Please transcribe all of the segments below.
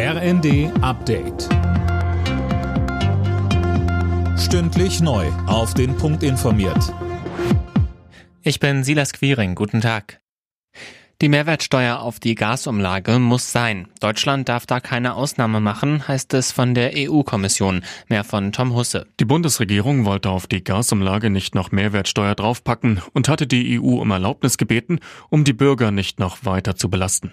RND Update. Stündlich neu. Auf den Punkt informiert. Ich bin Silas Quiring. Guten Tag. Die Mehrwertsteuer auf die Gasumlage muss sein. Deutschland darf da keine Ausnahme machen, heißt es von der EU-Kommission. Mehr von Tom Husse. Die Bundesregierung wollte auf die Gasumlage nicht noch Mehrwertsteuer draufpacken und hatte die EU um Erlaubnis gebeten, um die Bürger nicht noch weiter zu belasten.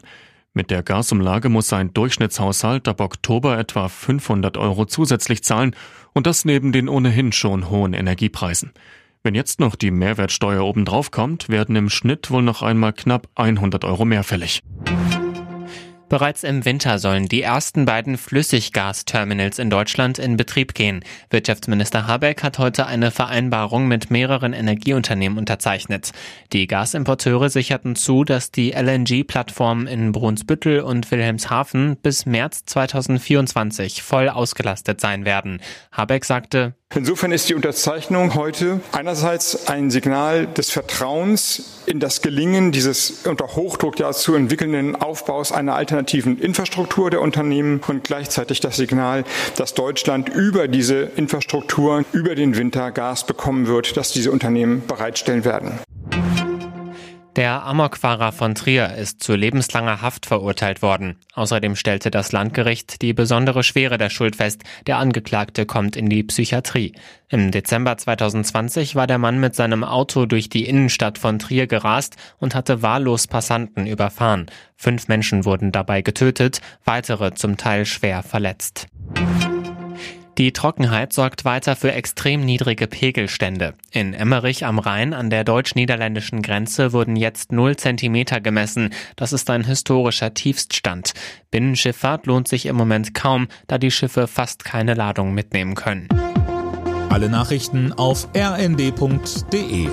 Mit der Gasumlage muss ein Durchschnittshaushalt ab Oktober etwa 500 Euro zusätzlich zahlen und das neben den ohnehin schon hohen Energiepreisen. Wenn jetzt noch die Mehrwertsteuer obendrauf kommt, werden im Schnitt wohl noch einmal knapp 100 Euro mehr fällig. Bereits im Winter sollen die ersten beiden Flüssiggasterminals in Deutschland in Betrieb gehen. Wirtschaftsminister Habeck hat heute eine Vereinbarung mit mehreren Energieunternehmen unterzeichnet. Die Gasimporteure sicherten zu, dass die LNG-Plattformen in Brunsbüttel und Wilhelmshaven bis März 2024 voll ausgelastet sein werden. Habeck sagte, Insofern ist die Unterzeichnung heute einerseits ein Signal des Vertrauens in das Gelingen dieses unter Hochdruck ja zu entwickelnden Aufbaus einer alternativen Infrastruktur der Unternehmen und gleichzeitig das Signal, dass Deutschland über diese Infrastruktur über den Winter Gas bekommen wird, das diese Unternehmen bereitstellen werden. Der Amokfahrer von Trier ist zu lebenslanger Haft verurteilt worden. Außerdem stellte das Landgericht die besondere Schwere der Schuld fest. Der Angeklagte kommt in die Psychiatrie. Im Dezember 2020 war der Mann mit seinem Auto durch die Innenstadt von Trier gerast und hatte wahllos Passanten überfahren. Fünf Menschen wurden dabei getötet, weitere zum Teil schwer verletzt. Die Trockenheit sorgt weiter für extrem niedrige Pegelstände. In Emmerich am Rhein an der deutsch-niederländischen Grenze wurden jetzt 0 Zentimeter gemessen. Das ist ein historischer Tiefststand. Binnenschifffahrt lohnt sich im Moment kaum, da die Schiffe fast keine Ladung mitnehmen können. Alle Nachrichten auf rnd.de